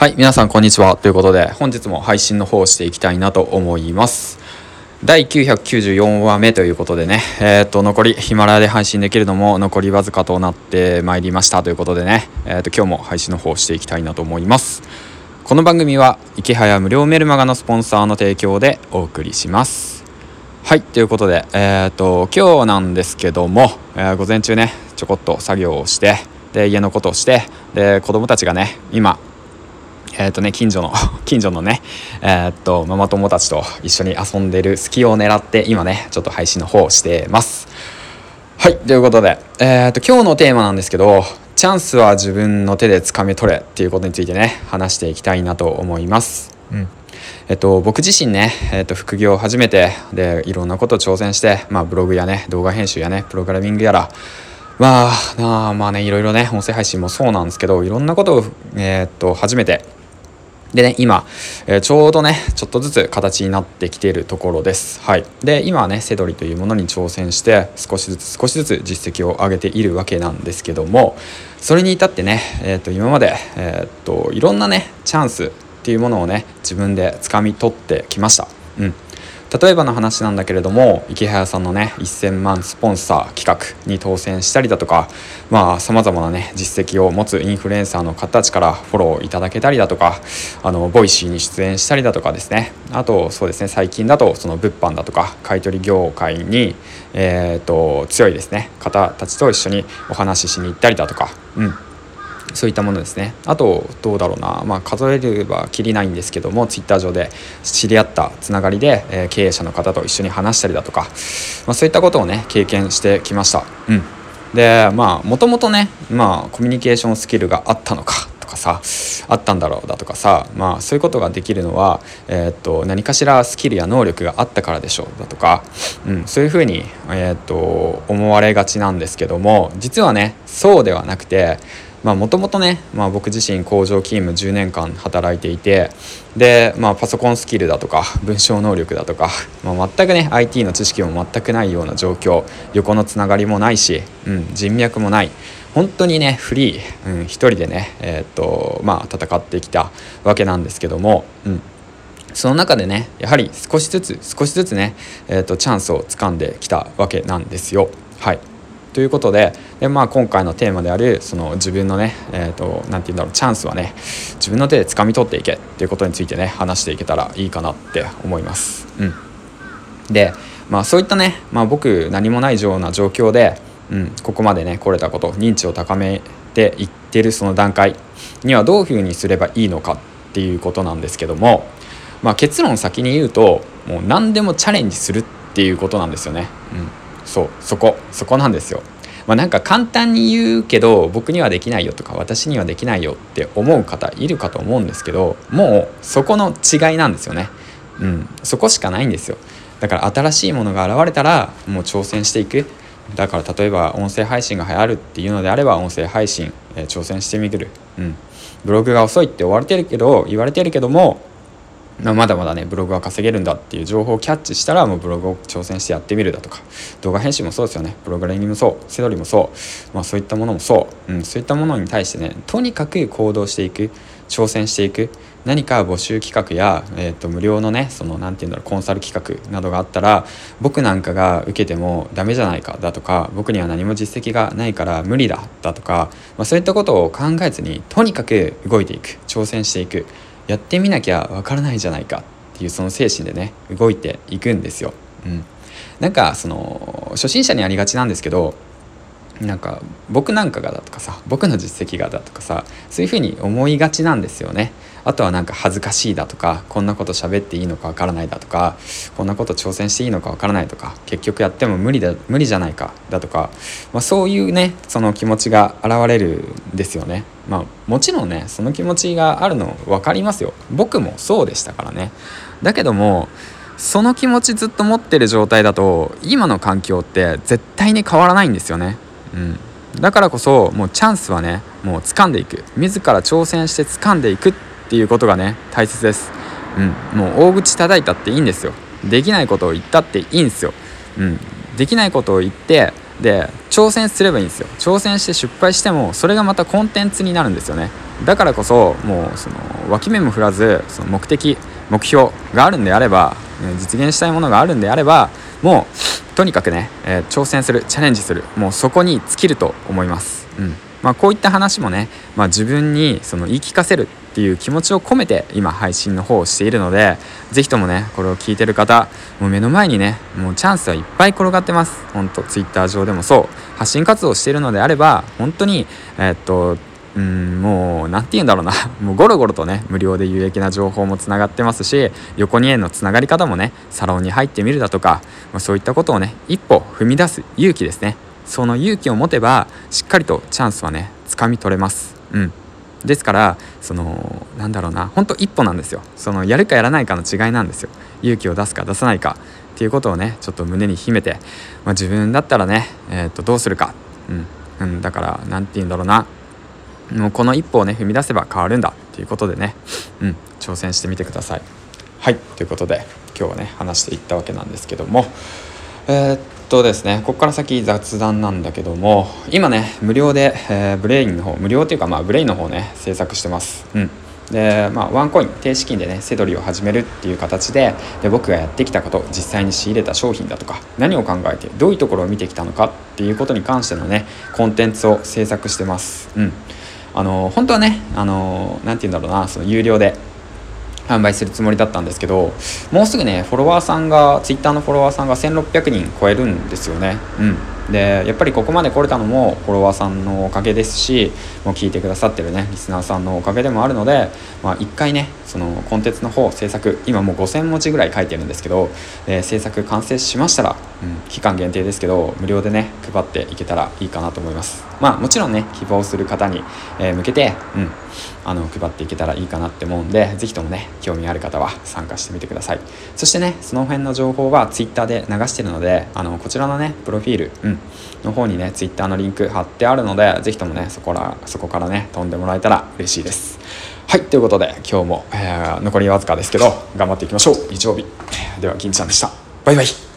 はい、皆さんこんにちは。ということで、本日も配信の方をしていきたいなと思います。第994話目ということでね、えー、っと、残り、ヒマラヤで配信できるのも残りわずかとなってまいりましたということでね、えー、っと、今日も配信の方をしていきたいなと思います。この番組は、池早無料メルマガのスポンサーの提供でお送りします。はい、ということで、えー、っと、今日なんですけども、え午前中ね、ちょこっと作業をして、で、家のことをして、で、子供たちがね、今、えっ、とね近所の 近所のねえーっとママ友たちと一緒に遊んでる隙を狙って今ねちょっと配信の方をしてます。はいということでえーっと今日のテーマなんですけどチャンスは自分の手で掴み取れっていうことについてね話していきたいなと思います。うん。えっと、僕自身ね、えっと、副業を始めてでいろんなことを挑戦して、まあ、ブログやね動画編集やねプログラミングやらまあまあねいろいろね音声配信もそうなんですけどいろんなことを、えーっと初めてでね、今、えーちょうどね、ちょっとずつ形になってきているところです。はい。で、今はね、セドリというものに挑戦して、少しずつ少しずつ実績を上げているわけなんですけども、それに至ってね、えーと、今まで、えーと、いろんなね、チャンスっていうものをね、自分で掴み取ってきました。うん。例えばの話なんだけれども池早さんのね1000万スポンサー企画に当選したりだとかまあさまざまなね実績を持つインフルエンサーの方たちからフォローいただけたりだとかあの Voicy に出演したりだとかですね。あとそうですね最近だとその物販だとか買い取り業界に、えー、と強いですね方たちと一緒にお話ししに行ったりだとか。うん。そういったものですね。あとどうだろうな、まあ、数えればきりないんですけどもツイッター上で知り合ったつながりで、えー経営者の方と一緒に話したりだとか、まあ、そういったことをね経験してきました。うん。でまあもともとね、まあ、コミュニケーションスキルがあったのかとかさあったんだろうだとかさまあそういうことができるのは、えーっと何かしらスキルや能力があったからでしょうだとか、うん、そういうふうに、えーっと思われがちなんですけども実はねそうではなくてもともとね、まあ、僕自身工場勤務10年間働いていてで、まあ、パソコンスキルだとか文章能力だとか、まあ、全くね IT の知識も全くないような状況横のつながりもないし、うん、人脈もない本当にねフリー、うん、一人でね、えーっとまあ、戦ってきたわけなんですけども、うん、その中でねやはり少しずつ少しずつね、えー、とチャンスをつかんできたわけなんですよ。はいということでで、まあ、今回のテーマであるその自分のね、えー、となんて言うんだろうチャンスはね自分の手で掴み取っていけっていうことについてね話していけたらいいかなって思います。うん、で、まあ、そういったね、まあ、僕何もないような状況で、うん、ここまでね来れたこと認知を高めていってるその段階にはどういうふうにすればいいのかっていうことなんですけども、まあ、結論先に言うともう何でもチャレンジするっていうことなんですよね。うん、そうそこそこなんですよ。まあ、なんか簡単に言うけど僕にはできないよとか私にはできないよって思う方いるかと思うんですけどもうそこの違いなんですよね。うん、そこしかないんですよ。だから新しいものが現れたらもう挑戦していくだから例えば音声配信が流行るっていうのであれば音声配信、えー挑戦してみる、うん、ブログが遅いって言われてるけど言われてるけどもまだまだねブログは稼げるんだっていう情報をキャッチしたらもうブログを挑戦してやってみるだとか動画編集もそうですよね。プログラミングもそうセドリもそう、まあ、そういったものもそう、うん、そういったものに対してねとにかく行動していく。挑戦していく。何か募集企画や、えー、と無料のねそのなんていうんだろうコンサル企画などがあったら僕なんかが受けてもダメじゃないかだとか僕には何も実績がないから無理だだとか、まあ、そういったことを考えずにとにかく動いていく。挑戦していく。やってみなきゃわからないじゃないかっていうその精神でね動いていくんですよ。うん、なんかその初心者にありがちなんですけどなんか僕なんかがだとかさ僕の実績がだとかさそういうふうに思いがちなんですよね。あとはなんか恥ずかしいだとかこんなこと喋っていいのかわからないだとかこんなこと挑戦していいのかわからないとか結局やっても無理だ無理じゃないかだとか、まあ、そういうねその気持ちが現れるんですよね。まあ、もちろんねその気持ちがあるの分かりますよ僕もそうでしたからねだけどもその気持ちずっと持ってる状態だと今の環境って絶対に変わらないんですよねうん。だからこそもうチャンスはねもう掴んでいく。自ら挑戦して掴んでいくっていうことがね大切です。うん。もう大口叩いたっていいんですよ。できないことを言ったっていいんですよ。うん。できないことを言ってで挑戦すればいいんですよ。挑戦して失敗してもそれがまたコンテンツになるんですよね。だからこそもうその脇目も振らずその目的目標があるんであれば実現したいものがあるんであればもうとにかくね、えー、挑戦するチャレンジするもうそこに尽きると思います。うん。まあ、こういった話もね、まあ、自分にその言い聞かせるっていう気持ちを込めて今配信の方をしているので是非ともねこれを聞いてる方もう目の前にねもうチャンスはいっぱい転がってます。ほんと Twitter 上でもそう。発信活動しているのであれば本当にえー、っとうんもう何て言うんだろうな。もうゴロゴロとね無料で有益な情報もつながってますし横にへのつながり方もねサロンに入ってみるだとか、まあ、そういったことをね一歩踏み出す勇気ですね。その勇気を持てばしっかりとチャンスはね掴み取れます。うん。ですからそのなんだろうな。本当一歩なんですよ。そのやるかやらないかの違いなんですよ。勇気を出すか出さないか。っていうことをねちょっと胸に秘めて、まあ、自分だったらね、えー、とどうするか、うん、うん、だから何て言うんだろうな。もうこの一歩をね踏み出せば変わるんだっていうことでね、うん、挑戦してみてください。はいということで今日はね話していったわけなんですけども。えー、っとですねここから先雑談なんだけども今ね無料で、えー、 Brain の方無料っていうかまあ Brain の方ね制作してます。うん。でまあワンコイン低資金でねセドリを始めるっていう形でで僕がやってきたこと実際に仕入れた商品だとか何を考えてどういうところを見てきたのかっていうことに関してのねコンテンツを制作してます。うん。あの本当はねあの何て言うんだろうなその有料で販売するつもりだったんですけどもうすぐねフォロワーさんがツイッターのフォロワーさんが1600人超えるんですよね。うん。でやっぱりここまで来れたのもフォロワーさんのおかげですしもう聞いてくださってるねリスナーさんのおかげでもあるので、まあ、1回ねそのコンテンツの方制作今もう5000文字ぐらい書いてるんですけど、え、制作完成しましたら、うん、期間限定ですけど無料でね配っていけたらいいかなと思います。まあもちろんね希望する方に、えー、向けて、うん、あの配っていけたらいいかなって思うんで是非ともね興味ある方は参加してみてください。そしてねその辺の情報は Twitter で流してるのであのこちらのねプロフィール、うん、の方にね Twitter のリンク貼ってあるので是非ともねそこらそこからね飛んでもらえたら嬉しいです。はいということで今日も、えー、残りわずかですけど頑張っていきましょう。日曜日。では銀ちゃんでした。バイバイ。